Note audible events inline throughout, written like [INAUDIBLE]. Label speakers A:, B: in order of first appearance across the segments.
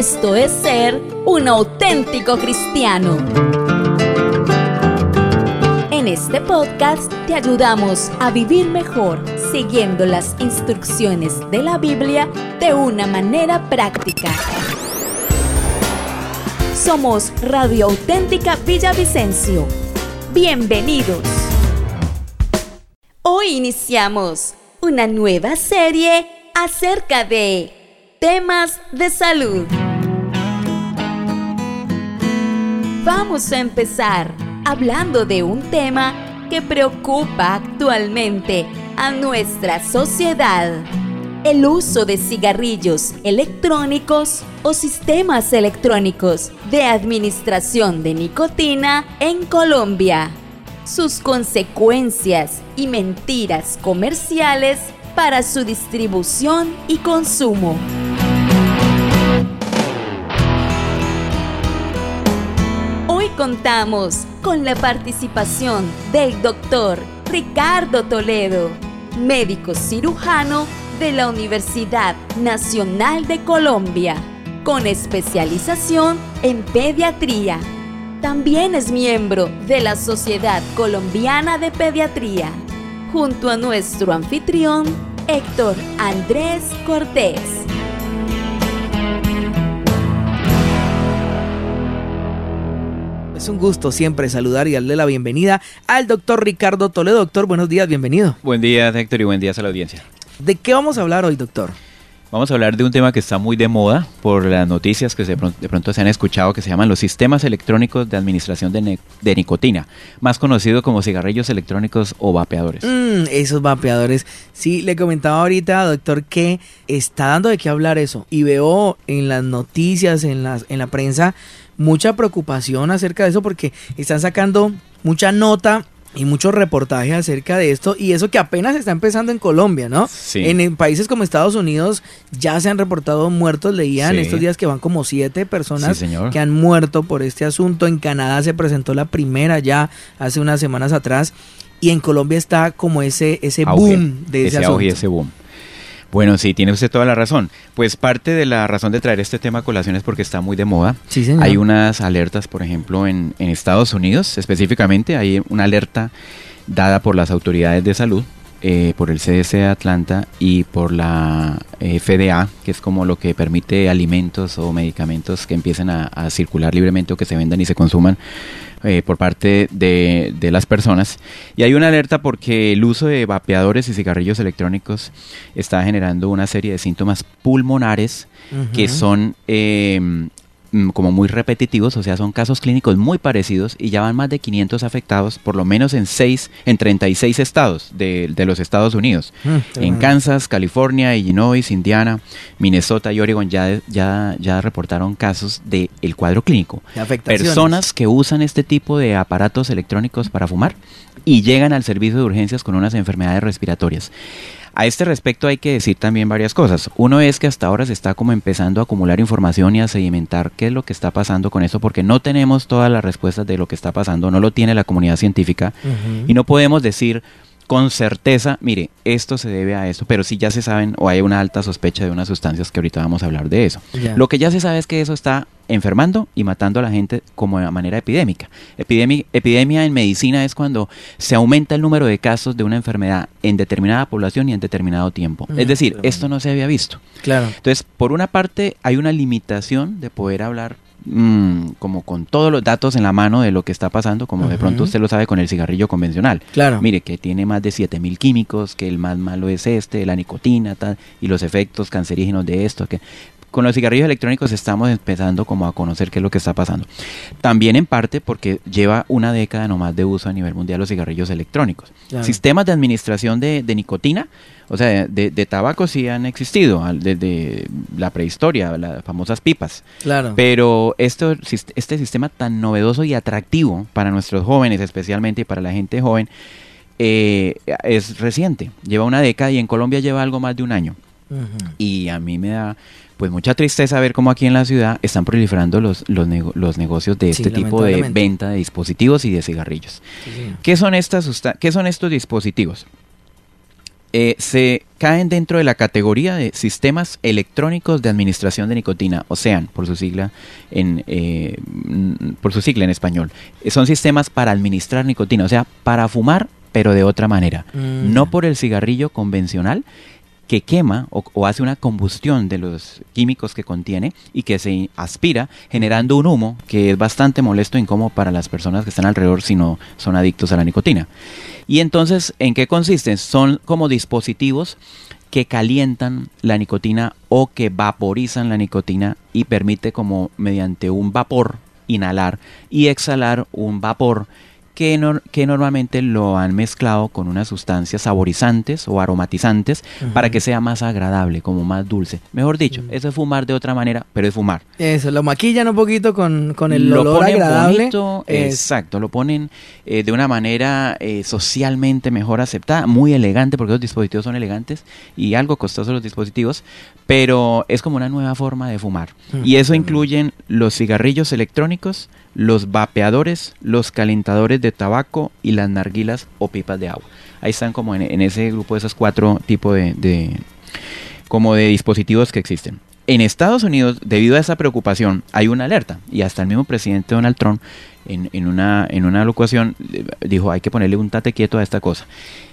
A: Esto es ser un auténtico cristiano. En este podcast te ayudamos a vivir mejor siguiendo las instrucciones de la Biblia de una manera práctica. Somos Radio Auténtica Villavicencio. Bienvenidos. Hoy iniciamos una nueva serie acerca de temas de salud. Vamos a empezar hablando de un tema que preocupa actualmente a nuestra sociedad. El uso de cigarrillos electrónicos o sistemas electrónicos de administración de nicotina en Colombia. Sus consecuencias y mentiras comerciales para su distribución y consumo. Contamos con la participación del doctor Ricardo Toledo, médico cirujano de la Universidad Nacional de Colombia, con especialización en pediatría. También es miembro de la Sociedad Colombiana de Pediatría, junto a nuestro anfitrión, Héctor Andrés Cortés.
B: Es un gusto siempre saludar y darle la bienvenida al doctor Ricardo Toledo. Doctor, buenos días, bienvenido.
C: Buen día, Héctor, y buen día a la audiencia.
B: ¿De qué vamos a hablar hoy, doctor?
C: Vamos a hablar de un tema que está muy de moda por las noticias que de pronto, se han escuchado, que se llaman los sistemas electrónicos de administración de, nicotina, más conocido como cigarrillos electrónicos o vapeadores.
B: Mm, esos vapeadores. Sí, le comentaba ahorita, doctor, que está dando de qué hablar eso. Y veo en las noticias, en, las, en la prensa, mucha preocupación acerca de eso porque están sacando mucha nota y mucho reportaje acerca de esto y eso que apenas está empezando en Colombia, ¿no?
C: Sí.
B: En, países como Estados Unidos ya se han reportado muertos, leían estos días que van como siete personas que han muerto por este asunto. En Canadá se presentó la primera ya hace unas semanas atrás y en Colombia está como ese ese boom de ese, ese
C: ese boom. Bueno, sí, tiene usted toda la razón. Pues parte de la razón de traer este tema a colación es porque está muy de moda.
B: Sí, señor.
C: Hay unas alertas, por ejemplo, en, en Estados Unidos específicamente, hay una alerta dada por las autoridades de salud eh, por el CDC de Atlanta y por la eh, FDA, que es como lo que permite alimentos o medicamentos que empiecen a, circular libremente o que se vendan y se consuman eh, por parte de, de, las personas. Y hay una alerta porque el uso de vapeadores y cigarrillos electrónicos está generando una serie de síntomas pulmonares que son Mm, como muy repetitivos, o sea, son casos clínicos muy parecidos y ya van más de 500 afectados, por lo menos en seis, en 36 estados de, de los Estados Unidos. Mm, en Kansas, California, Illinois, Indiana, Minnesota y Oregon ya, ya, ya reportaron casos del el cuadro clínico. Personas que usan este tipo de aparatos electrónicos para fumar y llegan al servicio de urgencias con unas enfermedades respiratorias. A este respecto hay que decir también varias cosas. Uno es que hasta ahora se está como empezando a acumular información y a sedimentar qué es lo que está pasando con eso, porque no tenemos todas las respuestas de lo que está pasando, no lo tiene la comunidad científica y no podemos decir con certeza, mire, esto se debe a eso, pero sí ya se saben o hay una alta sospecha de unas sustancias que ahorita vamos a hablar de eso. Lo que ya se sabe es que eso está enfermando y matando a la gente como de manera epidémica. Epidemia, epidemia en medicina es cuando se aumenta el número de casos de una enfermedad en determinada población y en determinado tiempo. es decir, esto no se había visto.
B: Claro.
C: Entonces, por una parte, hay una limitación de poder hablar Mm, como con todos los datos en la mano de lo que está pasando, como de pronto usted lo sabe con el cigarrillo convencional.
B: Claro.
C: Mire, que tiene más de 7000 químicos, que el más malo es este, la nicotina, tal, y los efectos cancerígenos de esto, que con los cigarrillos electrónicos estamos empezando como a conocer qué es lo que está pasando. También en parte porque lleva una década nomás de uso a nivel mundial los cigarrillos electrónicos. Sistemas de administración de, nicotina, o sea, de, tabaco sí han existido desde la prehistoria, las famosas pipas.
B: Claro.
C: Pero esto, este sistema tan novedoso y atractivo para nuestros jóvenes especialmente y para la gente joven, eh, es reciente, lleva una década y en Colombia lleva algo más de un año. Y a mí me da pues mucha tristeza ver cómo aquí en la ciudad están proliferando los, los, los negocios de este tipo de venta de dispositivos y de cigarrillos. ¿Qué, son estas ¿Qué son estos dispositivos? eh, se caen dentro de la categoría de sistemas electrónicos de administración de nicotina, o SEAN, por su sigla en, eh, por su sigla en español. Son sistemas para administrar nicotina, o sea, para fumar, pero de otra manera.
B: Mm.
C: No por el cigarrillo convencional, que quema o, hace una combustión de los químicos que contiene y que se aspira generando un humo que es bastante molesto e incómodo para las personas que están alrededor si no son adictos a la nicotina. Y entonces, ¿en qué consisten? Son como dispositivos que calientan la nicotina o que vaporizan la nicotina y permite como mediante un vapor inhalar y exhalar un vapor que, normalmente lo han mezclado con unas sustancias saborizantes o aromatizantes para que sea más agradable, como más dulce. Mejor dicho, eso es fumar de otra manera, pero es fumar.
B: Eso, lo maquillan un poquito con, con el olor agradable.
C: Exacto, lo ponen eh, de una manera eh, socialmente mejor aceptada, muy elegante, porque los dispositivos son elegantes y algo costosos los dispositivos, pero es como una nueva forma de fumar. Y eso incluyen los cigarrillos electrónicos, los vapeadores, los calentadores de tabaco y las narguilas o pipas de agua. Ahí están como en, ese grupo de esos cuatro tipos de, como de dispositivos que existen. En Estados Unidos, debido a esa preocupación, hay una alerta y hasta el mismo presidente Donald Trump en, en, una, en una eh, dijo hay que ponerle un tate quieto a esta cosa.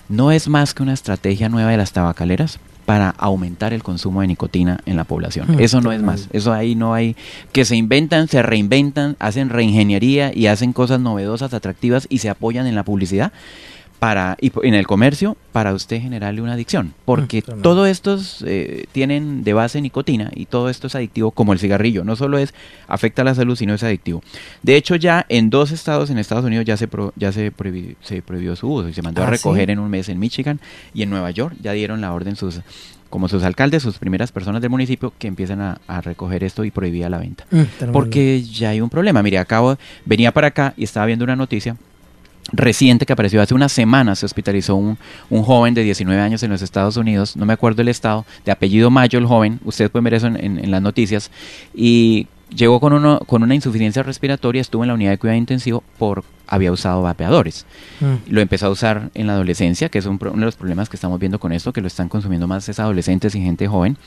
C: No es más que una estrategia nueva de las tabacaleras para aumentar el consumo de nicotina en la población. Mm, eso no es más. Eso ahí no hay que se inventan, se reinventan, hacen reingeniería y hacen cosas novedosas, atractivas y se apoyan en la publicidad para y en el comercio para usted generarle una adicción. Porque mm, todos estos eh, tienen de base nicotina y todo esto es adictivo como el cigarrillo. No solo es afecta a la salud sino es adictivo. De hecho ya en dos estados en Estados Unidos ya se ya se prohibió, se prohibió su uso y se mandó a ah, recoger en un mes en Michigan y en Nueva York. Ya dieron la orden sus como sus alcaldes, sus primeras personas del municipio que empiezan a, recoger esto y prohibía la venta. Mm, porque ya hay un problema. Mire, acabo, venía para acá y estaba viendo una noticia reciente que apareció hace una semana, se hospitalizó un, un, joven de 19 años en los Estados Unidos, no me acuerdo el estado, de apellido Mayo el joven, ustedes pueden ver eso en, las noticias, y llegó con, uno, con una insuficiencia respiratoria, estuvo en la unidad de cuidado intensivo por había usado vapeadores. Mm. Lo empezó a usar en la adolescencia, que es uno de los problemas que estamos viendo con esto, que lo están consumiendo más es adolescentes y gente joven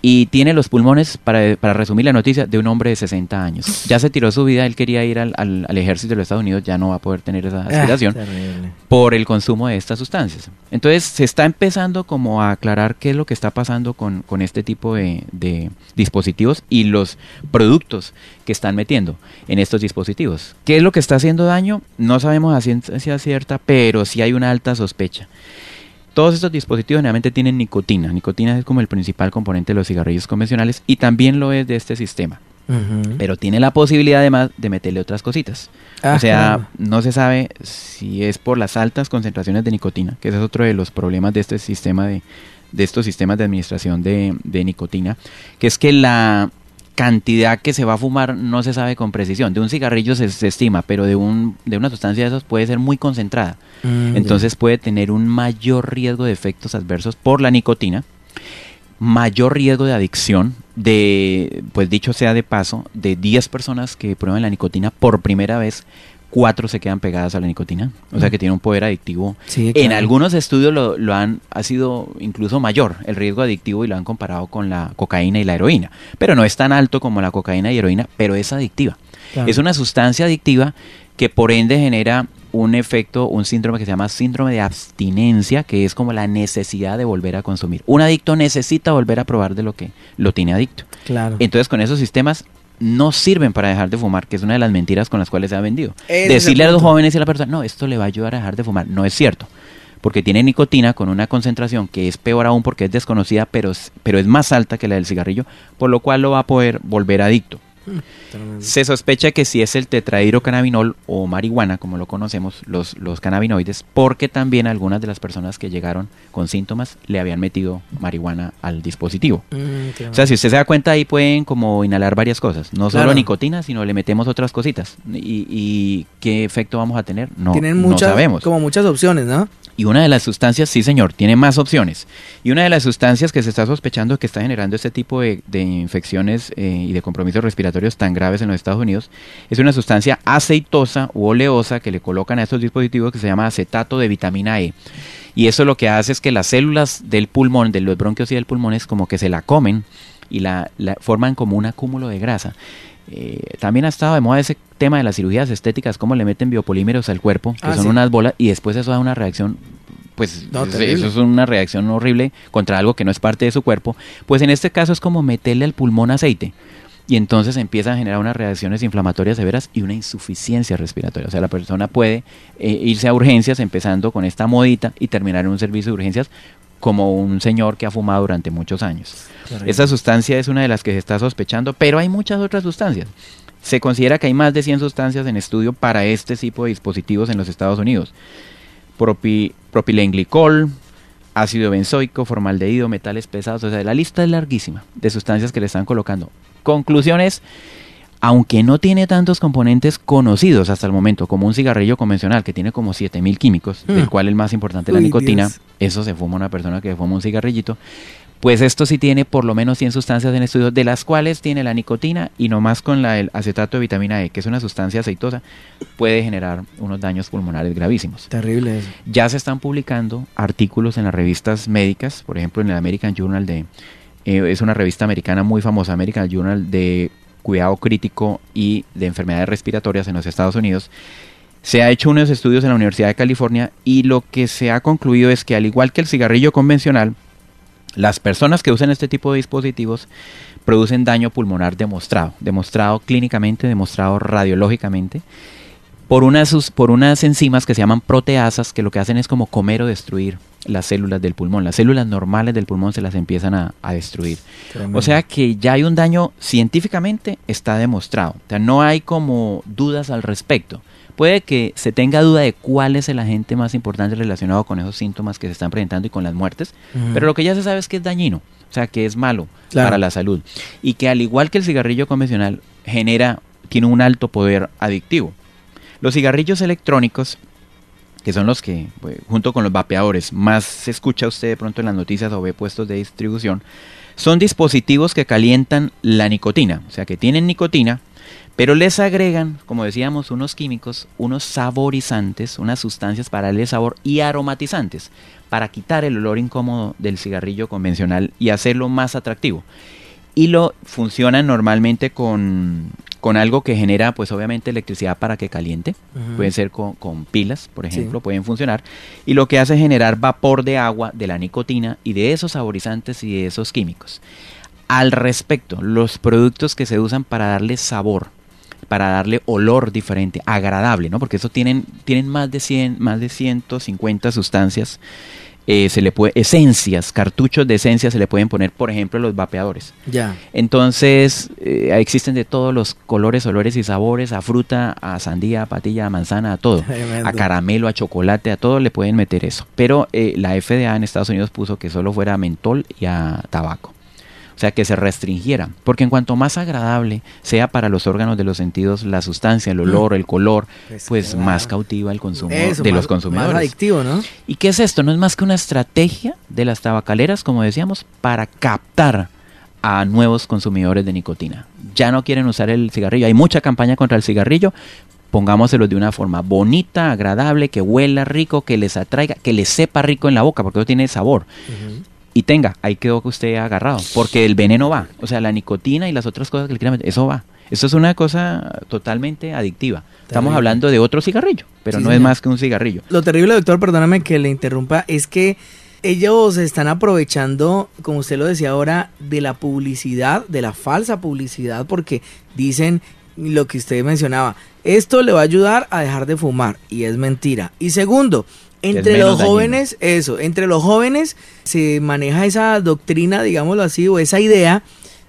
C: y tiene los pulmones, para, para, resumir la noticia, de un hombre de 60 años. Ya se tiró su vida, él quería ir al, al, ejército de los Estados Unidos, ya no va a poder tener esa ah, aspiración por el consumo de estas sustancias. Entonces se está empezando como a aclarar qué es lo que está pasando con, con este tipo de, de, dispositivos y los productos que están metiendo en estos dispositivos. ¿Qué es lo que está haciendo daño? No sabemos a ciencia cierta, pero sí hay una alta sospecha. Todos estos dispositivos generalmente tienen nicotina. Nicotina es como el principal componente de los cigarrillos convencionales y también lo es de este sistema. Pero tiene la posibilidad además de meterle otras cositas. o ah, sea, no se sabe si es por las altas concentraciones de nicotina, que ese es otro de los problemas de este sistema de, de estos sistemas de administración de, de nicotina, que es que la, cantidad que se va a fumar no se sabe con precisión. De un cigarrillo se, estima, pero de, un, de una sustancia de esos puede ser muy concentrada. Mm, Entonces puede tener un mayor riesgo de efectos adversos por la nicotina, mayor riesgo de adicción, de, pues dicho sea de paso, de 10 personas que prueban la nicotina por primera vez, cuatro se quedan pegadas a la nicotina. O sea que tiene un poder adictivo. En algunos estudios lo, lo, han, ha sido incluso mayor el riesgo adictivo y lo han comparado con la cocaína y la heroína. Pero no es tan alto como la cocaína y heroína, pero es adictiva. Es una sustancia adictiva que por ende genera un efecto, un síndrome que se llama síndrome de abstinencia, que es como la necesidad de volver a consumir. Un adicto necesita volver a probar de lo que lo tiene adicto.
B: Claro.
C: Entonces con esos sistemas no sirven para dejar de fumar, que es una de las mentiras con las cuales se ha vendido. Decirle a los jóvenes y a la persona, no, esto le va a ayudar a dejar de fumar, no es cierto. Porque tiene nicotina con una concentración que es peor aún porque es desconocida, pero, pero es más alta que la del cigarrillo, por lo cual lo va a poder volver adicto. [LAUGHS] Se sospecha que si es el tetrahidrocannabinol o marihuana, como lo conocemos, los, los cannabinoides, porque también algunas de las personas que llegaron con síntomas le habían metido marihuana al dispositivo. Mm, o sea, si usted se da cuenta, ahí pueden como inhalar varias cosas. No solo nicotina, sino le metemos otras cositas. ¿Y, qué efecto vamos a tener? No,
B: Tienen muchas,
C: sabemos.
B: Como muchas opciones, ¿no?
C: Y una de las sustancias, sí señor, tiene más opciones. Y una de las sustancias que se está sospechando que está generando este tipo de, infecciones eh, y de compromisos respiratorios tan graves en los Estados Unidos es una sustancia aceitosa u oleosa que le colocan a estos dispositivos que se llama acetato de vitamina E. Y eso lo que hace es que las células del pulmón, de los bronquios y del pulmón, es como que se la comen y la, forman como un acúmulo de grasa. Eh, también ha estado de moda ese tema de las cirugías estéticas, cómo le meten biopolímeros al cuerpo, que ah, son unas bolas, y después eso da una reacción pues eso es una reacción horrible contra algo que no es parte de su cuerpo, pues en este caso es como meterle al pulmón aceite y entonces empiezan a generar unas reacciones inflamatorias severas y una insuficiencia respiratoria. O sea, la persona puede eh, irse a urgencias empezando con esta modita y terminar en un servicio de urgencias como un señor que ha fumado durante muchos años. Esa sustancia es una de las que se está sospechando, pero hay muchas otras sustancias. Se considera que hay más de 100 sustancias en estudio para este tipo de dispositivos en los Estados Unidos. Propi, propilenglicol, ácido benzoico, formaldehído, metales pesados, o sea, la lista es larguísima de sustancias que le están colocando. Conclusiones, aunque no tiene tantos componentes conocidos hasta el momento, como un cigarrillo convencional que tiene como 7000 químicos, del hmm. cual el más importante es la nicotina, eso se fuma una persona que fuma un cigarrillito, pues esto sí tiene por lo menos 100 sustancias en estudio, de las cuales tiene la nicotina y nomás con la, el acetato de vitamina E, que es una sustancia aceitosa, puede generar unos daños pulmonares gravísimos.
B: Terrible eso.
C: Ya se están publicando artículos en las revistas médicas, por ejemplo en el American Journal de... Eh, es una revista americana muy famosa, American Journal de cuidado crítico y de enfermedades respiratorias en los Estados Unidos, se ha hecho unos estudios en la Universidad de California y lo que se ha concluido es que al igual que el cigarrillo convencional, las personas que usan este tipo de dispositivos producen daño pulmonar demostrado, demostrado clínicamente, demostrado radiológicamente, por unas, por unas enzimas que se llaman proteasas, que lo que hacen es como comer o destruir las células del pulmón. Las células normales del pulmón se las empiezan a, destruir. O sea que ya hay un daño científicamente, está demostrado. O sea, no hay como dudas al respecto. Puede que se tenga duda de cuál es el agente más importante relacionado con esos síntomas que se están presentando y con las muertes, pero lo que ya se sabe es que es dañino, o sea, que es malo para la salud. Y que al igual que el cigarrillo convencional, genera, tiene un alto poder adictivo. Los cigarrillos electrónicos que son los que, pues, junto con los vapeadores, más se escucha usted de pronto en las noticias o ve puestos de distribución, son dispositivos que calientan la nicotina, o sea que tienen nicotina, pero les agregan, como decíamos, unos químicos, unos saborizantes, unas sustancias para darle sabor y aromatizantes, para quitar el olor incómodo del cigarrillo convencional y hacerlo más atractivo. Y lo funcionan normalmente con, con algo que genera, pues obviamente, electricidad para que caliente. Pueden ser con, pilas, por ejemplo, pueden funcionar. Y lo que hace es generar vapor de agua, de la nicotina y de esos saborizantes y de esos químicos. Al respecto, los productos que se usan para darle sabor, para darle olor diferente, agradable, ¿no? Porque eso tienen, tienen más de 100, más de 150 sustancias eh, se le puede, esencias, cartuchos de esencias se le pueden poner, por ejemplo, los vapeadores.
B: Ya.
C: Entonces, eh, existen de todos los colores, olores y sabores, a fruta, a sandía, a patilla, a manzana, a todo. [LAUGHS] A caramelo, a chocolate, a todo le pueden meter eso. Pero eh, la FDA en Estados Unidos puso que solo fuera a mentol y a tabaco. O sea, que se restringiera. Porque en cuanto más agradable sea para los órganos de los sentidos la sustancia, el olor, el color, pues, pues más cautiva el consumo de los consumidores.
B: Más adictivo, ¿no?
C: ¿Y qué es esto? No es más que una estrategia de las tabacaleras, como decíamos, para captar a nuevos consumidores de nicotina. Ya no quieren usar el cigarrillo. Hay mucha campaña contra el cigarrillo. Pongámoselo de una forma bonita, agradable, que huela rico, que les atraiga, que les sepa rico en la boca, porque eso tiene sabor y tenga, ahí quedó que usted agarrado, porque el veneno va, o sea, la nicotina y las otras cosas que le quieran meter, eso va. Eso es una cosa totalmente adictiva. Estamos hablando de otro cigarrillo, pero no es más que un cigarrillo.
B: Lo terrible, doctor, perdóname que le interrumpa, es que ellos están aprovechando, como usted lo decía ahora, de la publicidad, de la falsa publicidad, porque dicen lo que usted mencionaba, esto le va a ayudar a dejar de fumar, y es mentira. Y segundo, entre los jóvenes, eso, entre los jóvenes se maneja esa doctrina, digámoslo así, o esa idea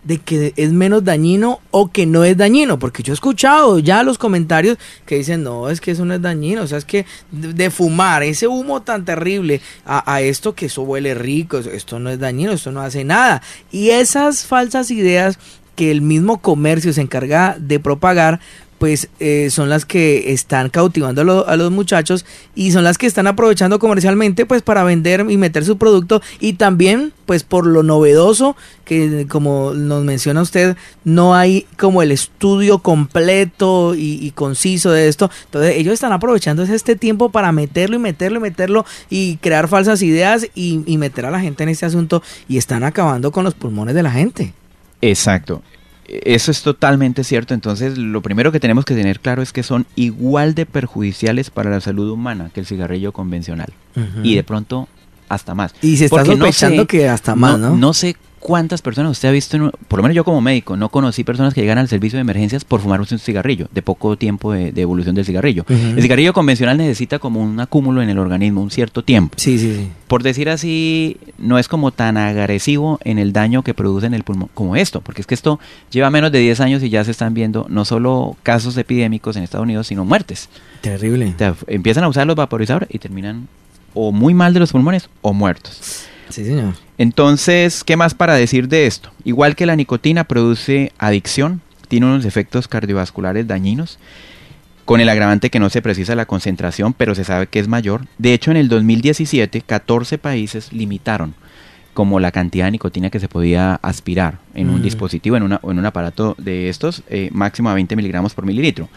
B: de que es menos dañino o que no es dañino, porque yo he escuchado ya los comentarios que dicen, no, es que eso no es dañino, o sea, es que de, fumar ese humo tan terrible a, a, esto que eso huele rico, esto no es dañino, esto no hace nada. Y esas falsas ideas que el mismo comercio se encarga de propagar, pues eh, son las que están cautivando a, lo- a los muchachos y son las que están aprovechando comercialmente pues para vender y meter su producto y también pues por lo novedoso que como nos menciona usted no hay como el estudio completo y, y conciso de esto entonces ellos están aprovechando este tiempo para meterlo y meterlo y meterlo y crear falsas ideas y, y meter a la gente en este asunto y están acabando con los pulmones de la gente
C: Exacto. Eso es totalmente cierto. Entonces, lo primero que tenemos que tener claro es que son igual de perjudiciales para la salud humana que el cigarrillo convencional. Y de pronto, hasta más.
B: Y se está
C: Porque no
B: sospechando
C: sé-
B: que hasta más, ¿no?
C: No sé cuántas personas usted ha visto, en por lo menos yo como médico, no conocí personas que llegan al servicio de emergencias por fumar un cigarrillo, de poco tiempo de, de evolución del cigarrillo. El cigarrillo convencional necesita como un acúmulo en el organismo, un cierto tiempo.
B: Sí, sí, sí.
C: Por decir así, no es como tan agresivo en el daño que produce en el pulmón como esto, porque es que esto lleva menos de 10 años y ya se están viendo no solo casos epidémicos en Estados Unidos, sino muertes.
B: Terrible.
C: O sea, empiezan a usar los vaporizadores y terminan o muy mal de los pulmones o muertos.
B: Sí, señor.
C: Entonces, ¿qué más para decir de esto? Igual que la nicotina produce adicción, tiene unos efectos cardiovasculares dañinos, con el agravante que no se precisa la concentración, pero se sabe que es mayor. De hecho, en el 2017, 14 países limitaron como la cantidad de nicotina que se podía aspirar en un
B: Mm.
C: dispositivo, en, una, en un aparato de estos, eh, máximo a 20 miligramos por mililitro.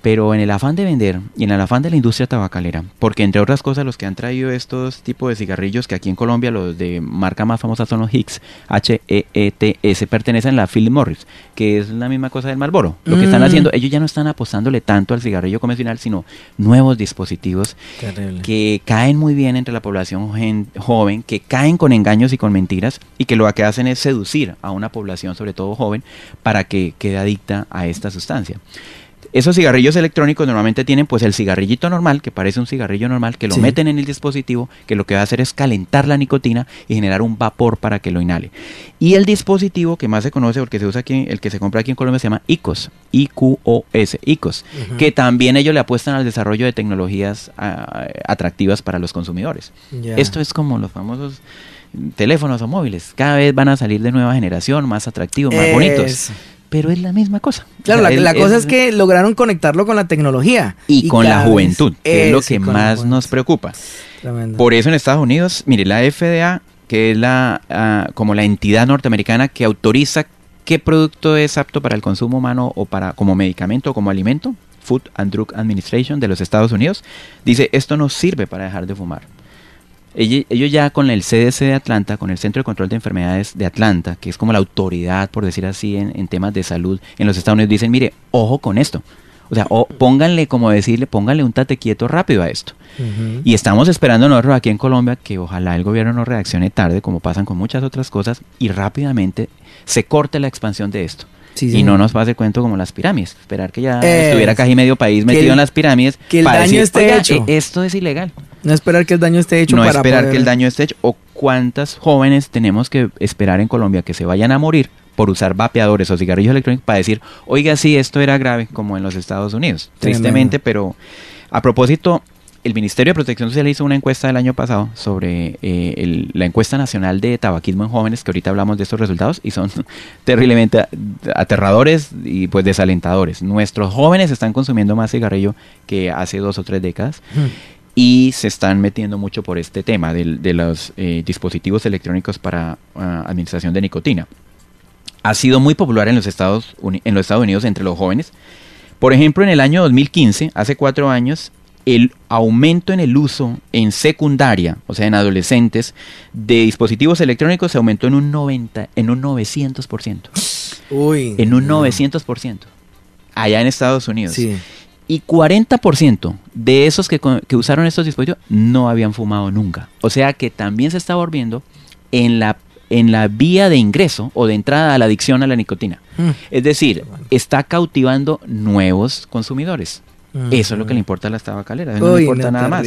C: Pero en el afán de vender y en el afán de la industria tabacalera, porque entre otras cosas los que han traído estos tipos de cigarrillos, que aquí en Colombia los de marca más famosa son los Hicks, H-E-E-T-S, pertenecen a la Philip Morris, que es la misma cosa del Marlboro. Lo que están
B: Mm.
C: haciendo, ellos ya no están apostándole tanto al cigarrillo convencional, sino nuevos dispositivos
B: Terrible.
C: que caen muy bien entre la población joven, que caen con engaños y con mentiras y que lo que hacen es seducir a una población, sobre todo joven, para que quede adicta a esta sustancia. Esos cigarrillos electrónicos normalmente tienen pues el cigarrillito normal, que parece un cigarrillo normal, que lo
B: Sí.
C: meten en el dispositivo, que lo que va a hacer es calentar la nicotina y generar un vapor para que lo inhale. Y el dispositivo que más se conoce, porque se usa aquí, el que se compra aquí en Colombia se llama ICOS, I-Q-O-S, ICOS,
B: Ujú.
C: que también ellos le apuestan al desarrollo de tecnologías ah, atractivas para los consumidores. Esto es como los famosos teléfonos o móviles, cada vez van a salir de nueva generación, más atractivos, más bonitos,
B: Eso.
C: Pero es la misma cosa.
B: Claro,
C: O sea,
B: la,
C: es-
B: la cosa es que lograron conectarlo con la tecnología.
C: y, con la juventud, que es lo que más nos preocupa.
B: Tremendo.
C: Por eso en Estados Unidos, mire, la FDA, que es la ah, como la entidad norteamericana que autoriza qué producto es apto para el consumo humano o para como medicamento o como alimento, Food and Drug Administration de los Estados Unidos, dice esto no sirve para dejar de fumar. Ellos, ya con el CDC de Atlanta, con el Centro de Control de Enfermedades de Atlanta, que es como la autoridad, por decir así, en, en temas de salud en los Estados Unidos, dicen, mire, ojo con esto. O sea, o pónganle, como decirle, pónganle un tate quieto rápido a esto. Y estamos esperando nosotros aquí en Colombia que ojalá el gobierno no reaccione tarde, como pasan con muchas otras cosas, y rápidamente se corte la expansión de esto.
B: Sí,
C: y no nos pase cuento como las pirámides. Esperar que ya
B: Es-
C: estuviera casi medio país metido
B: el-
C: en las pirámides.
B: que el
C: para
B: daño
C: decir,
B: esté
C: "Oiga,
B: hecho".
C: eh, esto es ilegal.
B: No esperar que el daño esté hecho
C: no
B: para
C: esperar
B: poder-
C: que el daño esté hecho. O cuántas jóvenes tenemos que esperar en Colombia que se vayan a morir por usar vapeadores o cigarrillos electrónicos para decir, oiga, sí, esto era grave, como en los Estados Unidos. Tristemente, pero a propósito, el Ministerio de Protección Social hizo una encuesta el año pasado sobre eh, el- la encuesta nacional de tabaquismo en jóvenes, que ahorita hablamos de estos resultados y son [LAUGHS] terriblemente aterradores y pues desalentadores. Nuestros jóvenes están consumiendo más cigarrillo que hace dos o tres décadas
B: Ujú.
C: y se están metiendo mucho por este tema del- de, los eh, dispositivos electrónicos para ah, administración de nicotina. Ha sido muy popular en los, Estados en los Estados Unidos entre los jóvenes. Por ejemplo, en el año 2015, hace cuatro años, el aumento en el uso en secundaria, o sea, en adolescentes, de dispositivos electrónicos se aumentó en un 90, en un 900%.
B: Uy.
C: En un
B: no.
C: 900%. Allá en Estados Unidos.
B: Sí.
C: Y 40% de esos que usaron estos dispositivos no habían fumado nunca. O sea que también se está volviendo en la, en la vía de ingreso o de entrada a la adicción a la nicotina.
B: Mm.
C: Es decir, está cautivando nuevos consumidores. Eso es lo que le importa a las tabacaleras, no le importa
B: no,
C: nada más.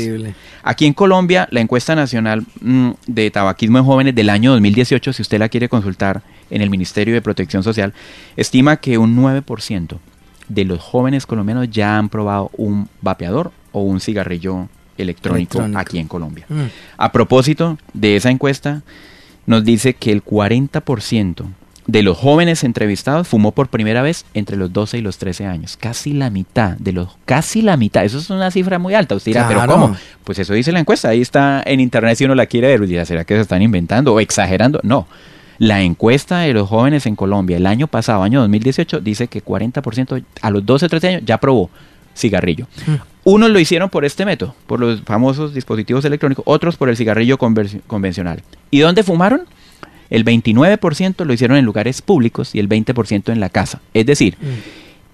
C: Aquí en Colombia, la encuesta nacional mm, de tabaquismo en jóvenes del año 2018, si usted la quiere consultar en el Ministerio de Protección Social, estima que un 9% de los jóvenes colombianos ya han probado un vapeador o un cigarrillo electrónico,
B: Electrónico.
C: aquí en Colombia.
B: Mm.
C: A propósito de esa encuesta, nos dice que el 40% de los jóvenes entrevistados fumó por primera vez entre los 12 y los 13 años. Casi la mitad de los, casi la mitad. Eso es una cifra muy alta. Usted dirá, pero. ¿cómo? Pues eso dice la encuesta. Ahí está en internet si uno la quiere ver. Dirá, ¿será que se están inventando o exagerando? No. La encuesta de los jóvenes en Colombia el año pasado, año 2018, dice que 40% a los 12 o 13 años ya probó cigarrillo. Unos lo hicieron por este método, por los famosos dispositivos electrónicos, otros por el cigarrillo convencional. ¿Y dónde fumaron? El 29% lo hicieron en lugares públicos y el 20% en la casa. Es decir,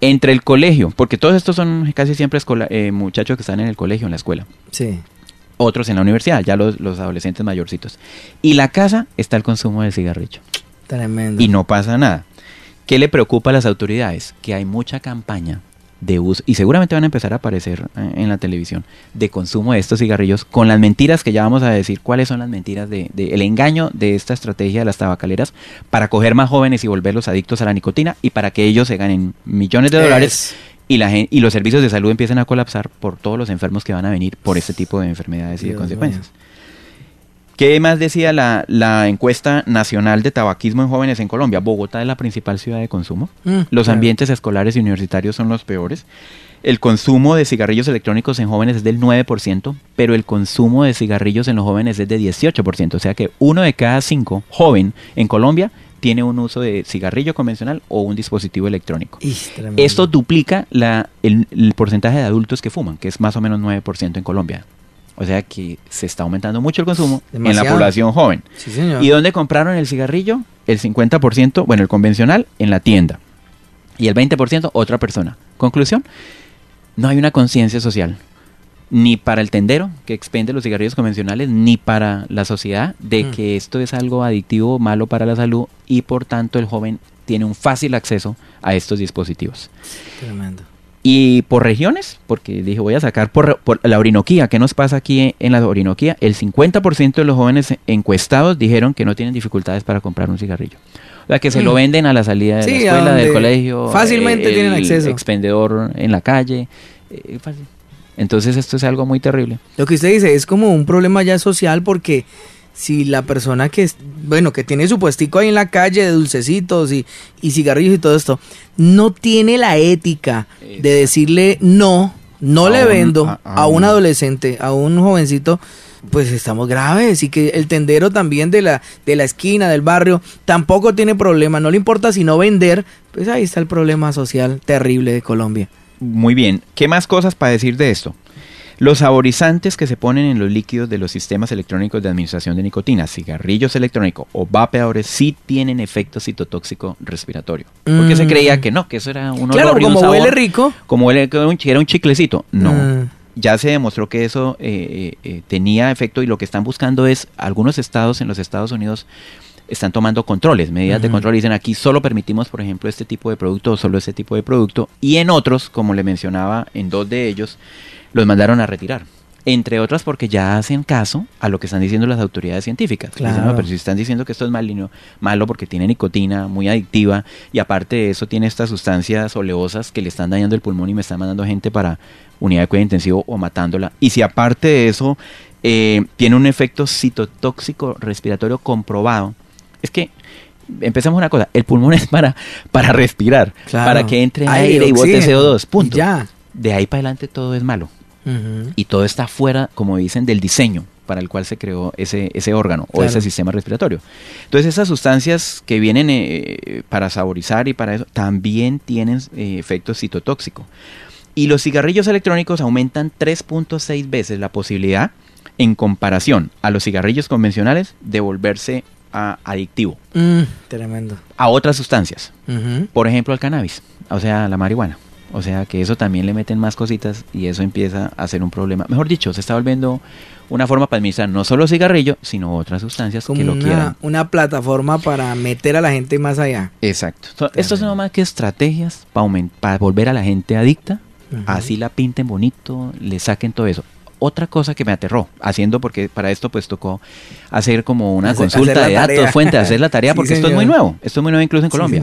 C: entre el colegio, porque todos estos son casi siempre escola- eh, muchachos que están en el colegio, en la escuela,
B: Sí.
C: otros en la universidad, ya los, los adolescentes mayorcitos. Y la casa está el consumo del cigarrillo.
B: Tremendo.
C: Y no pasa nada. ¿Qué le preocupa a las autoridades? Que hay mucha campaña de uso, y seguramente van a empezar a aparecer eh, en la televisión, de consumo de estos cigarrillos con las mentiras que ya vamos a decir, cuáles son las mentiras de, de- el engaño de esta estrategia de las tabacaleras para coger más jóvenes y volverlos adictos a la nicotina y para que ellos se ganen millones de dólares
B: Es-
C: y, la y los servicios de salud empiecen a colapsar por todos los enfermos que van a venir por este tipo de enfermedades y de
B: Dios
C: consecuencias. ¿Qué más decía la, la encuesta nacional de tabaquismo en jóvenes en Colombia? Bogotá es la principal ciudad de consumo.
B: Mm,
C: Los
B: claro.
C: ambientes escolares y universitarios son los peores. El consumo de cigarrillos electrónicos en jóvenes es del 9%, pero el consumo de cigarrillos en los jóvenes es de 18%. O sea que uno de cada cinco joven en Colombia tiene un uso de cigarrillo convencional o un dispositivo electrónico. Esto duplica la, el, el porcentaje de adultos que fuman, que es más o menos 9% en Colombia. O sea que se está aumentando mucho el consumo en la población joven.
B: Sí, señor.
C: ¿Y dónde compraron el cigarrillo? El 50%, bueno, el convencional, en la tienda. Y el 20% otra persona. Conclusión, no hay una conciencia social, ni para el tendero que expende los cigarrillos convencionales, ni para la sociedad, de
B: Mm.
C: que esto es algo adictivo, malo para la salud, y por tanto el joven tiene un fácil acceso a estos dispositivos.
B: Tremendo.
C: Y por regiones, porque dije, voy a sacar por, por la Orinoquía. ¿Qué nos pasa aquí en la Orinoquía? El 50% de los jóvenes encuestados dijeron que no tienen dificultades para comprar un cigarrillo. O sea, que se
B: Mm.
C: lo venden a la salida de
B: Sí,
C: la escuela, del colegio.
B: fácilmente
C: el
B: tienen acceso.
C: expendedor en la calle. eh, fácil. Entonces esto es algo muy terrible.
B: Lo que usted dice es como un problema ya social porque si la persona que, es- bueno, que tiene su puestico ahí en la calle de dulcecitos y, y cigarrillos y todo esto, no tiene la ética de decirle no, no
C: A
B: le
C: un-
B: vendo
C: a-
B: a,
C: a
B: un
C: un-
B: adolescente, a un jovencito, pues estamos graves y que el tendero también de la, de la esquina, del barrio, tampoco tiene problema, no le importa sino vender, pues ahí está el problema social terrible de Colombia.
C: Muy bien. ¿Qué más cosas para decir de esto? Los saborizantes que se ponen en los líquidos de los sistemas electrónicos de administración de nicotina, cigarrillos electrónicos o vapeadores, sí tienen efecto citotóxico respiratorio. Porque se
B: Mm.
C: creía que no, que eso era un
B: Claro,
C: olor y un
B: como
C: sabor,
B: huele rico.
C: Como huele, que era un, chi- era un chiclecito. No.
B: Mm.
C: Ya se demostró que eso eh, eh, eh, tenía efecto y lo que están buscando es, algunos estados en los Estados Unidos están tomando controles, medidas de control. Dicen aquí solo permitimos, por ejemplo, este tipo de producto o solo este tipo de producto. Y en otros, como le mencionaba, en dos de ellos, los mandaron a retirar. Entre otras porque ya hacen caso a lo que están diciendo las autoridades científicas. Dicen,
B: Claro.
C: no, pero si están diciendo que esto es malo, malo porque tiene nicotina, muy adictiva, y aparte de eso tiene estas sustancias oleosas que le están dañando el pulmón y me están mandando gente para unidad de cuidado intensivo o matándola. Y si aparte de eso eh, tiene un efecto citotóxico respiratorio comprobado, es que empecemos una cosa, el pulmón es para, para respirar,
B: Claro.
C: para que entre
B: Aire,
C: aire y bote
B: oxígeno,
C: CO2, punto.
B: ya.
C: De ahí para adelante todo es malo Y todo está fuera, como dicen, del diseño para el cual se creó ese, ese órgano o ese sistema respiratorio. Entonces esas sustancias que vienen eh, para saborizar y para eso también tienen eh, efecto citotóxico. Y los cigarrillos electrónicos aumentan 3.6 veces la posibilidad en comparación a los cigarrillos convencionales de volverse a- adictivo
B: Mm, tremendo.
C: a otras sustancias. Por ejemplo, al cannabis, o sea, la marihuana. O sea, que eso también le meten más cositas y eso empieza a ser un problema. Mejor dicho, se está volviendo una forma para administrar no solo cigarrillo, sino otras sustancias
B: Como
C: que lo
B: una,
C: quieran.
B: una plataforma para meter a la gente más allá.
C: Exacto. So, esto no más que estrategias para, para volver a la gente adicta, así la pinten bonito, le saquen todo eso. Otra cosa que me aterró, haciendo porque para esto pues tocó hacer como una
B: Hacer-
C: consulta
B: hacer
C: de datos, fuente, hacer la tarea, [LAUGHS]
B: Sí,
C: porque esto es muy nuevo, esto es muy nuevo incluso en Colombia.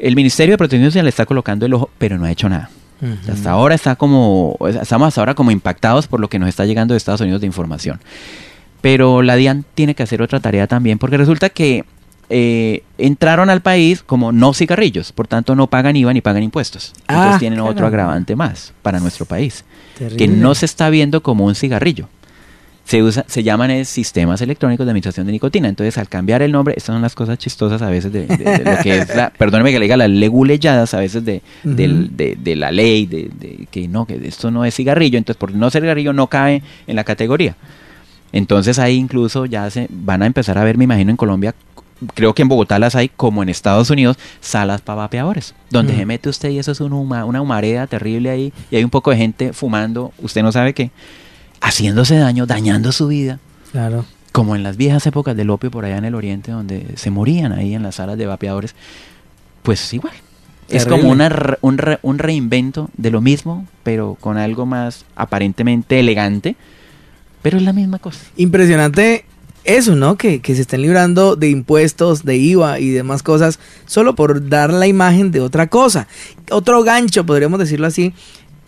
C: El Ministerio de Protección Social le está colocando el ojo, pero no ha hecho nada. Hasta ahora está como, estamos hasta ahora como impactados por lo que nos está llegando de Estados Unidos de información. Pero la DIAN tiene que hacer otra tarea también, porque resulta que eh, entraron al país como no cigarrillos, por tanto no pagan IVA ni pagan impuestos.
B: Ah,
C: Entonces tienen otro agravante más para nuestro país, que no se está viendo como un cigarrillo. Se, usa, se llaman eh, sistemas electrónicos de administración de nicotina. Entonces, al cambiar el nombre, estas son las cosas chistosas a veces de, de- de lo que es la, [LAUGHS] perdóneme que le diga, las leguleyadas a veces de, del-
B: Ujú.
C: de, de la ley, de, de que no, que esto no es cigarrillo, entonces por no ser cigarrillo no cabe en la categoría. Entonces ahí incluso ya se van a empezar a ver, me imagino, en Colombia, creo que en Bogotá las hay, como en Estados Unidos, salas para vapeadores, donde
B: Mm.
C: se mete usted y eso es un huma- una humareda terrible ahí, y hay un poco de gente fumando, usted no sabe qué, haciéndose daño, dañando su vida,
B: Claro.
C: como en las viejas épocas del opio por allá en el oriente, donde se morían ahí en las salas de vapeadores, pues igual. Es como una re- un, re- un reinvento de lo mismo, pero con algo más aparentemente elegante, pero es la misma cosa.
B: Impresionante eso, ¿no? Que, que se estén librando de impuestos, de IVA y demás cosas solo por dar la imagen de otra cosa. Otro gancho, podríamos decirlo así,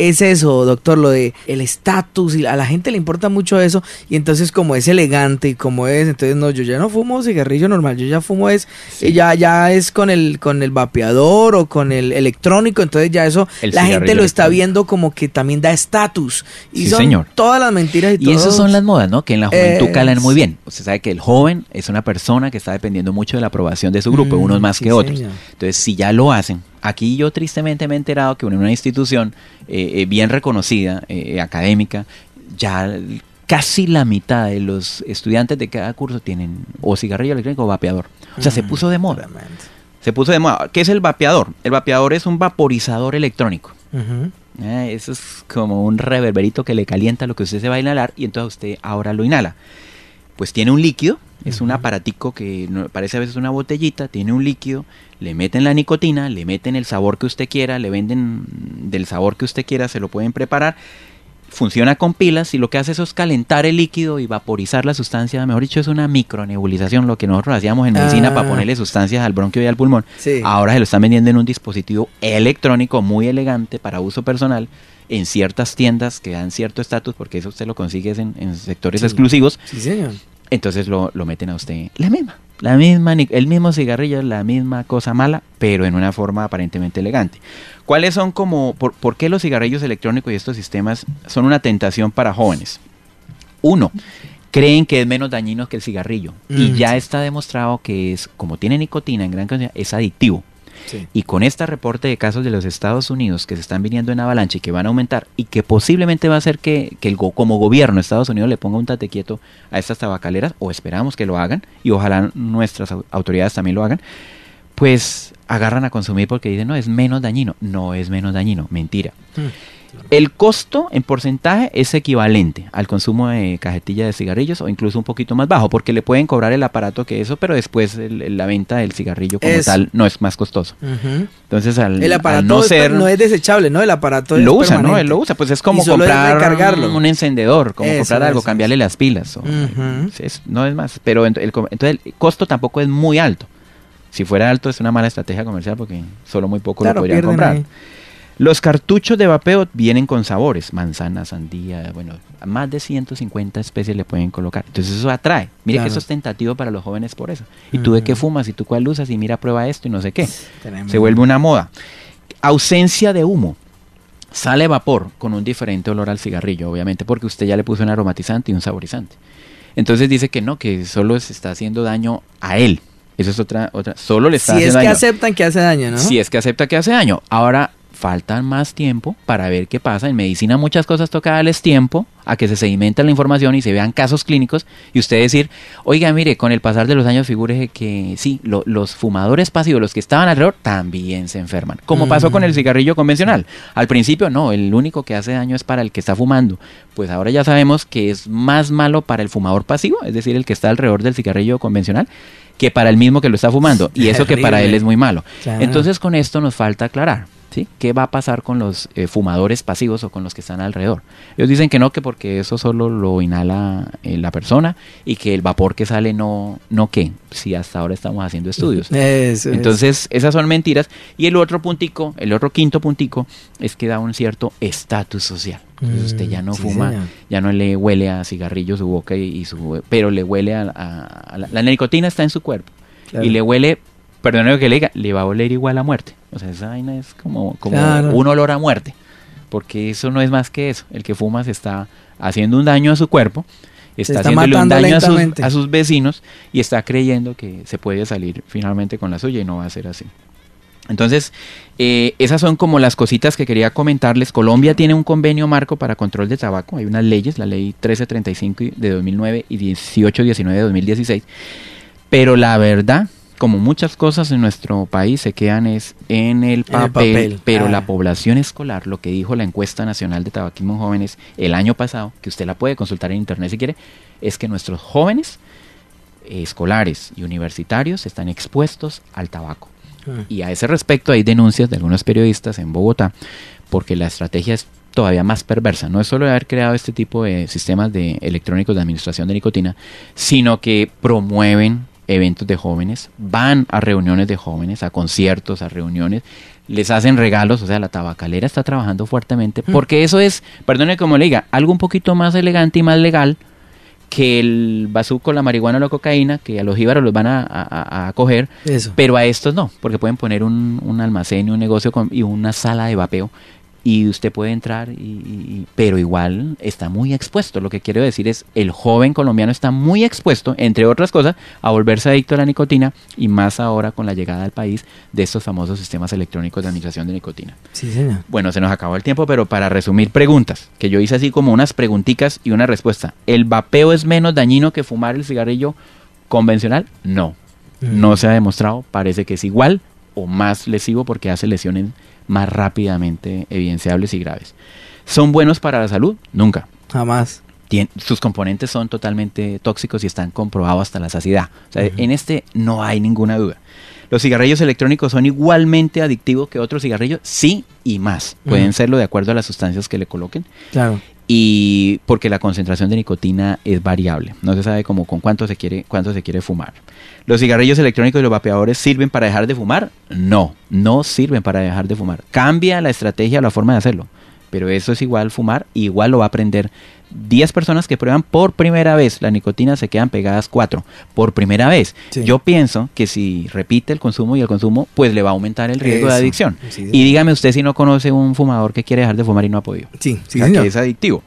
B: es eso, doctor, lo de el estatus y a la gente le importa mucho eso y entonces como es elegante y como es, entonces no, yo ya no fumo cigarrillo normal, yo ya fumo es, eh, ya, ya es con el, con el vapeador o con el electrónico, entonces ya eso
C: El
B: la gente lo está viendo como que también da estatus y
C: Sí,
B: son
C: señor.
B: todas las mentiras y,
C: Y esas son las modas, ¿no? Que en la juventud
B: Eh,
C: calan muy bien. Usted sabe que el joven es una persona que está dependiendo mucho de la aprobación de su grupo,
B: Mm,
C: unos más
B: sí,
C: que otros.
B: señor.
C: Entonces, si ya lo hacen, aquí yo tristemente me he enterado que en una institución eh, eh, bien reconocida, eh, académica, ya casi la mitad de los estudiantes de cada curso tienen o cigarrillo electrónico o vapeador. O sea, se
B: Mm,
C: puso de moda. Se puso de moda. ¿Qué es el vapeador? El vapeador es un vaporizador electrónico. Ah, eso es como un reverberito que le calienta lo que usted se va a inhalar y entonces usted ahora lo inhala. Pues tiene un líquido, es un aparatico que parece a veces una botellita, tiene un líquido, le meten la nicotina, le meten el sabor que usted quiera, le venden del sabor que usted quiera, se lo pueden preparar. Funciona con pilas y lo que hace eso es calentar el líquido y vaporizar la sustancia. Mejor dicho, es una micronebulización, lo que nosotros hacíamos en medicina
B: Ah.
C: para ponerle sustancias al bronquio y al pulmón.
B: Sí.
C: Ahora se lo están vendiendo en un dispositivo electrónico muy elegante para uso personal en ciertas tiendas que dan cierto estatus, porque eso usted lo consigue en, en sectores
B: Sí.
C: exclusivos.
B: Sí, señor.
C: Entonces lo, lo meten a usted la misma, la misma, el mismo cigarrillo, la misma cosa mala, pero en una forma aparentemente elegante. ¿Cuáles son como, por, por qué los cigarrillos electrónicos y estos sistemas son una tentación para jóvenes? Uno, creen que es menos dañino que el cigarrillo y
B: Mm,
C: ya está demostrado que es, como tiene nicotina en gran cantidad, es adictivo.
B: Sí.
C: Y con este reporte de casos de los Estados Unidos que se están viniendo en avalancha y que van a aumentar y que posiblemente va a hacer que, que el go- como gobierno de Estados Unidos le ponga un tate quieto a estas tabacaleras, o esperamos que lo hagan, y ojalá nuestras au- autoridades también lo hagan, pues agarran a consumir porque dicen, no, es menos dañino. No es menos dañino, mentira. El costo en porcentaje es equivalente al consumo de cajetilla de cigarrillos o incluso un poquito más bajo, porque le pueden cobrar el aparato que eso, pero después el- la venta del cigarrillo como tal no es más costoso. Entonces, al,
B: El
C: al
B: aparato
C: no
B: es-
C: ser.
B: no es desechable, ¿no? El aparato
C: lo
B: es
C: usa, ¿no? Él lo usa. Pues es como comprar
B: recargarlo.
C: un encendedor, como
B: Eso,
C: comprar algo,
B: eso,
C: cambiarle
B: eso.
C: las pilas. o-
B: Ujú.
C: es- no es más. Pero el, entonces el costo tampoco es muy alto. Si fuera alto es una mala estrategia comercial porque solo muy poco
B: Claro,
C: lo podrían comprar.
B: ahí.
C: Los cartuchos de vapeo vienen con sabores, manzana, sandía, bueno, más de 150 especies le pueden colocar. Entonces eso atrae. Mire
B: Claro.
C: que eso es tentativo para los jóvenes por eso. ¿Y tú de qué
B: Ujú.
C: fumas? ¿Y tú cuál usas? Y mira, prueba esto y no sé qué.
B: Tremendo.
C: Se vuelve una moda. Ausencia de humo. Sale vapor con un diferente olor al cigarrillo, obviamente, porque usted ya le puso un aromatizante y un saborizante. Entonces dice que no, que solo se está haciendo daño a él. Eso es otra, otra. Solo le está
B: Si es
C: haciendo
B: que
C: daño.
B: aceptan que hace daño, ¿no?
C: Si es que acepta que hace daño. Ahora faltan más tiempo para ver qué pasa. En medicina muchas cosas toca darles tiempo a que se sedimenta la información y se vean casos clínicos y usted decir, oiga, mire, con el pasar de los años figúrese que sí, lo- los fumadores pasivos, los que estaban alrededor, también se enferman. Como pasó con el cigarrillo convencional. Al principio no, el único que hace daño es para el que está fumando. Pues ahora ya sabemos que es más malo para el fumador pasivo, es decir, el que está alrededor del cigarrillo convencional, que para el mismo que lo está fumando. Y eso que para él es muy malo.
B: Claro.
C: Entonces con esto nos falta aclarar, ¿sí? ¿Qué va a pasar con los eh, fumadores pasivos o con los que están alrededor? Ellos dicen que no, que porque eso solo lo inhala eh, la persona y que el vapor que sale no, no qué, si hasta ahora estamos haciendo estudios. [LAUGHS]
B: Eso.
C: Entonces, esas son mentiras. Y el otro puntico, el otro quinto puntico, es que da un cierto estatus social. Entonces usted ya no
B: sí,
C: fuma,
B: señor.
C: ya no le huele a cigarrillo su boca y, y su... Pero le huele a, a- a la, la nicotina está en su cuerpo. y le huele, perdón que le diga, le va a oler igual a muerte. O sea, esa vaina es como, como
B: Claro.
C: un olor a muerte. Porque eso no es más que eso. El que fuma se está haciendo un daño a su cuerpo, está,
B: está
C: haciéndole un daño a sus,
B: lentamente.
C: a sus vecinos y está creyendo que se puede salir finalmente con la suya y no va a ser así. Entonces, eh, esas son como las cositas que quería comentarles. Colombia tiene un convenio marco para control de tabaco. Hay unas leyes, la ley 1335 de 2009 y 1819 de 2016. Pero la verdad, como muchas cosas en nuestro país se quedan es en el papel,
B: papel.
C: pero
B: Ah.
C: la población escolar, lo que dijo la encuesta nacional de tabaquismo en jóvenes el año pasado, que usted la puede consultar en internet si quiere, es que nuestros jóvenes eh, escolares y universitarios están expuestos al tabaco.
B: Ah.
C: Y a ese respecto hay denuncias de algunos periodistas en Bogotá porque la estrategia es todavía más perversa. No es solo haber creado este tipo de sistemas de electrónicos de administración de nicotina, sino que promueven eventos de jóvenes, van a reuniones de jóvenes, a conciertos, a reuniones, les hacen regalos, o sea, la tabacalera está trabajando fuertemente, porque eso es, perdone como le diga, algo un poquito más elegante y más legal que el bazuco, la marihuana o la cocaína, que a los jíbaros los van a, a- a coger,
B: Eso.
C: pero a estos no, porque pueden poner un, un almacén y un negocio con- y una sala de vapeo y usted puede entrar, y, pero igual está muy expuesto. Lo que quiero decir es, el joven colombiano está muy expuesto, entre otras cosas, a volverse adicto a la nicotina y más ahora con la llegada al país de estos famosos sistemas electrónicos de administración de nicotina.
B: Sí, señor.
C: Bueno, se nos acabó el tiempo, pero para resumir preguntas, que yo hice así como unas preguntitas y una respuesta. ¿El vapeo es menos dañino que fumar el cigarrillo convencional? No.
B: Mm.
C: No se ha demostrado, parece que es igual o más lesivo porque hace lesiones más rápidamente evidenciables y graves. ¿Son buenos para la salud? Nunca.
B: Jamás.
C: Tien- sus componentes son totalmente tóxicos y están comprobados hasta la saciedad. O sea, en este no hay ninguna duda. ¿Los cigarrillos electrónicos son igualmente adictivos que otros cigarrillos? Sí y más. Pueden serlo de acuerdo a las sustancias que le coloquen
B: Claro.
C: Y porque la concentración de nicotina es variable. No se sabe como con cuánto se quiere cuánto se quiere fumar. ¿Los cigarrillos electrónicos y los vapeadores sirven para dejar de fumar? No, no sirven para dejar de fumar. Cambia la estrategia o la forma de hacerlo. Pero eso es igual fumar, igual lo va a aprender 10 personas que prueban por primera vez la nicotina se quedan pegadas 4 por primera vez.
B: Sí.
C: Yo pienso que si repite el consumo y el consumo, pues le va a aumentar el riesgo de adicción.
B: Sí.
C: Y dígame usted si no conoce un fumador que quiere dejar de fumar y no ha podido.
B: Sí, sí,
C: O sea,
B: señor.
C: que es adictivo.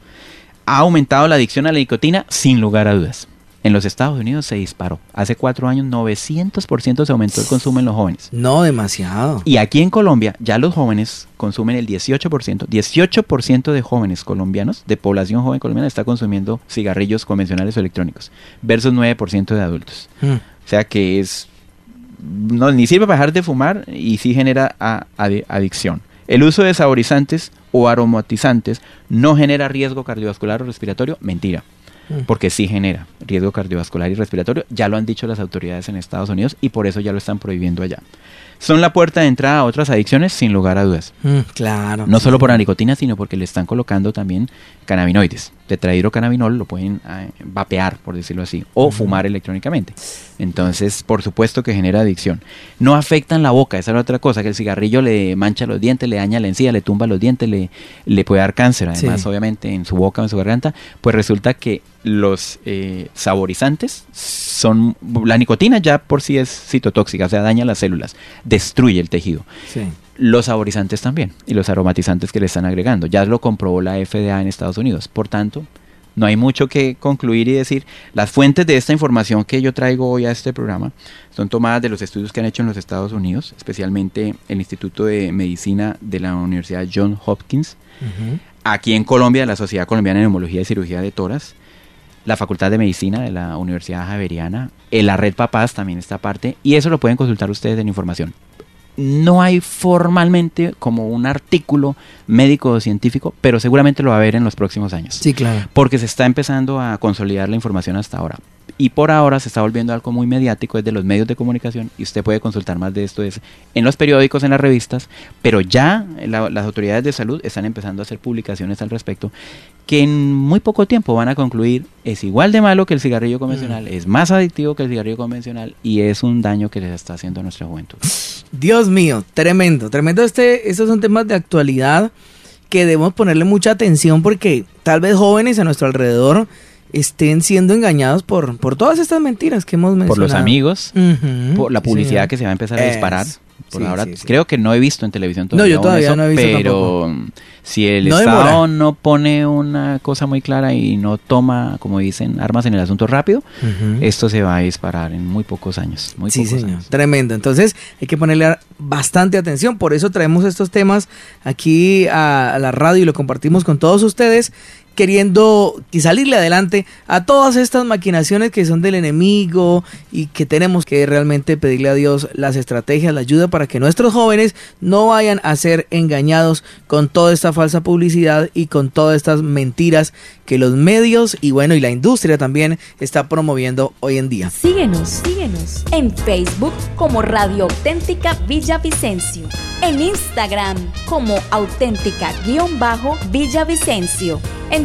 C: Ha aumentado la adicción a la nicotina sin lugar a dudas. En los Estados Unidos se disparó. Hace cuatro años 900% se aumentó el consumo en los jóvenes.
B: No, demasiado.
C: Y aquí en Colombia ya los jóvenes consumen el 18%. 18% de jóvenes colombianos, de población joven colombiana, está consumiendo cigarrillos convencionales o electrónicos, versus 9% de adultos.
B: Mm.
C: O sea que es. No, ni sirve para dejar de fumar y sí genera a- adicción. El uso de saborizantes o aromatizantes no genera riesgo cardiovascular o respiratorio. Mentira.
B: Mm.
C: Porque sí genera riesgo cardiovascular y respiratorio. Ya lo han dicho las autoridades en Estados Unidos y por eso ya lo están prohibiendo allá. Son la puerta de entrada a otras adicciones sin lugar a dudas.
B: Mm, claro.
C: No solo por la nicotina, sino porque le están colocando también cannabinoides. Tetrahidrocannabinol lo pueden eh, vapear, por decirlo así, o fumar electrónicamente. Entonces, por supuesto que genera adicción. No afectan la boca, esa es la otra cosa, que el cigarrillo le mancha los dientes, le daña la encía, le tumba los dientes, le, le puede dar cáncer, además,
B: Sí.
C: obviamente, en su boca o en su garganta. Pues resulta que los eh, saborizantes son... La nicotina ya por sí es citotóxica, o sea, daña las células, destruye el tejido
B: Sí.
C: los saborizantes también y los aromatizantes que le están agregando. Ya lo comprobó la FDA en Estados Unidos. Por tanto, no hay mucho que concluir y decir. Las fuentes de esta información que yo traigo hoy a este programa son tomadas de los estudios que han hecho en los Estados Unidos, especialmente el Instituto de Medicina de la Universidad John Hopkins, aquí en Colombia, la Sociedad Colombiana de Neumología y Cirugía de Toras, la Facultad de Medicina de la Universidad Javeriana, en la Red Papás también está parte, y eso lo pueden consultar ustedes en información. No hay formalmente como un artículo médico o científico, pero seguramente lo va a haber en los próximos años.
B: Sí, claro.
C: Porque se está empezando a consolidar la información hasta ahora. Y por ahora se está volviendo algo muy mediático, es de los medios de comunicación, y usted puede consultar más de esto es en los periódicos, en las revistas, pero ya la- las autoridades de salud están empezando a hacer publicaciones al respecto, que en muy poco tiempo van a concluir es igual de malo que el cigarrillo convencional, es más adictivo que el cigarrillo convencional, y es un daño que les está haciendo a nuestra juventud.
B: Dios mío, tremendo, tremendo. Este, estos son temas de actualidad que debemos ponerle mucha atención porque tal vez jóvenes a nuestro alrededor estén siendo engañados por, por todas estas mentiras que hemos mencionado.
C: Por los amigos, por la publicidad que se va a empezar a disparar. Por
B: Sí,
C: ahora,
B: sí,
C: creo que no he visto en televisión
B: No,
C: todavía.
B: yo
C: aún
B: todavía
C: eso,
B: no he visto
C: Pero si el
B: No
C: Estado
B: demora.
C: no pone una cosa muy clara y no toma, como dicen, armas en el asunto rápido, esto se va a disparar en muy pocos años. Muy
B: sí,
C: pocos
B: señor.
C: años.
B: Tremendo. Entonces hay que ponerle bastante atención. Por eso traemos estos temas aquí a, a la radio y lo compartimos con todos ustedes, queriendo salirle adelante a todas estas maquinaciones que son del enemigo y que tenemos que realmente pedirle a Dios las estrategias, la ayuda para que nuestros jóvenes no vayan a ser engañados con toda esta falsa publicidad y con todas estas mentiras que los medios y bueno y la industria también está promoviendo hoy en día.
A: Síguenos, síguenos en Facebook como Radio Auténtica Villavicencio, en Instagram como auténtica-villavicencio, en